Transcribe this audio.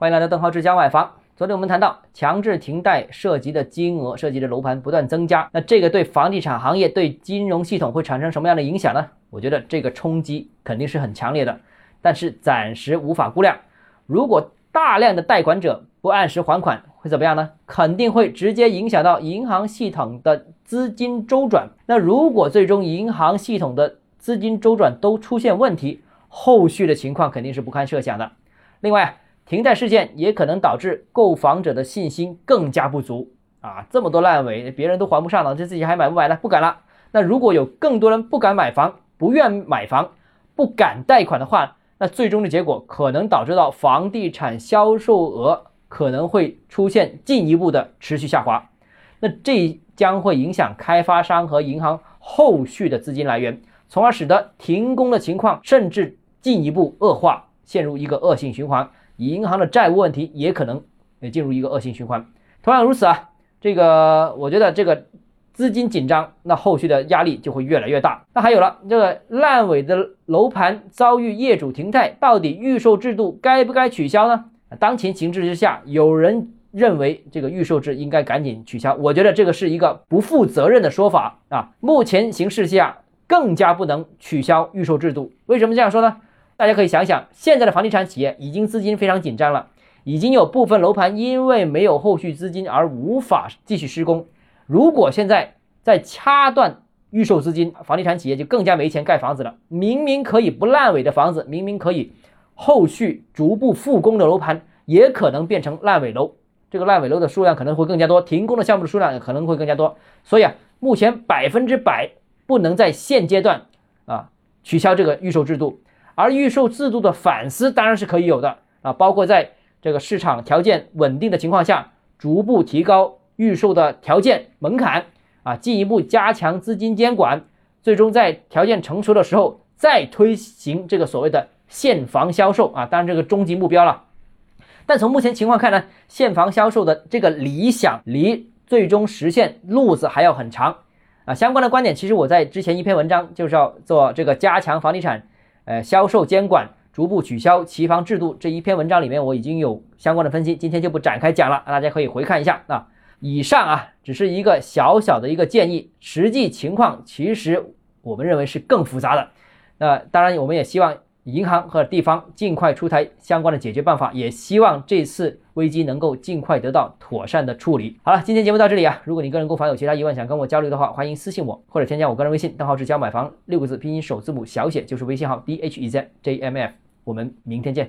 欢迎来到邓浩志家买房。昨天我们谈到强制停贷涉及的金额、涉及的楼盘不断增加，那这个对房地产行业、对金融系统会产生什么样的影响呢？我觉得这个冲击肯定是很强烈的，但是暂时无法估量。如果大量的贷款者不按时还款，会怎么样呢？肯定会直接影响到银行系统的资金周转。那如果最终银行系统的资金周转都出现问题，后续的情况肯定是不堪设想的。另外，停贷事件也可能导致购房者的信心更加不足啊！这么多烂尾，别人都还不上了，这自己还买不买了？不敢了。那如果有更多人不敢买房、不愿买房、不敢贷款的话，那最终的结果可能导致到房地产销售额可能会出现进一步的持续下滑。那这将会影响开发商和银行后续的资金来源，从而使得停工的情况甚至进一步恶化，陷入一个恶性循环。银行的债务问题也可能也进入一个恶性循环，同样如此啊，这个我觉得这个资金紧张，那后续的压力就会越来越大。那还有了这个烂尾的楼盘遭遇业主停贷，到底预售制度该不该取消呢？当前形势之下，有人认为这个预售制应该赶紧取消，我觉得这个是一个不负责任的说法啊。目前形势下更加不能取消预售制度，为什么这样说呢？大家可以想想，现在的房地产企业已经资金非常紧张了，已经有部分楼盘因为没有后续资金而无法继续施工。如果现在再掐断预售资金，房地产企业就更加没钱盖房子了。明明可以不烂尾的房子，明明可以后续逐步复工的楼盘，也可能变成烂尾楼。这个烂尾楼的数量可能会更加多，停工的项目的数量也可能会更加多。所以啊，目前百分之百不能在现阶段啊取消这个预售制度。而预售制度的反思当然是可以有的啊，包括在这个市场条件稳定的情况下，逐步提高预售的条件门槛啊，进一步加强资金监管，最终在条件成熟的时候再推行这个所谓的现房销售啊，当然这个终极目标了。但从目前情况看呢，现房销售的这个理想离最终实现路子还要很长啊。相关的观点其实我在之前一篇文章就是要做这个加强房地产。呃，销售监管逐步取消期房制度这一篇文章里面，我已经有相关的分析，今天就不展开讲了，大家可以回看一下啊。以上啊，只是一个小小的一个建议，实际情况其实我们认为是更复杂的。那当然，我们也希望。银行和地方尽快出台相关的解决办法，也希望这次危机能够尽快得到妥善的处理。好了，今天节目到这里啊，如果你个人购房有其他疑问想跟我交流的话，欢迎私信我或者添加我个人微信，账号是教买房六个字拼音首字母小写就是微信号 d h e z j m f，我们明天见。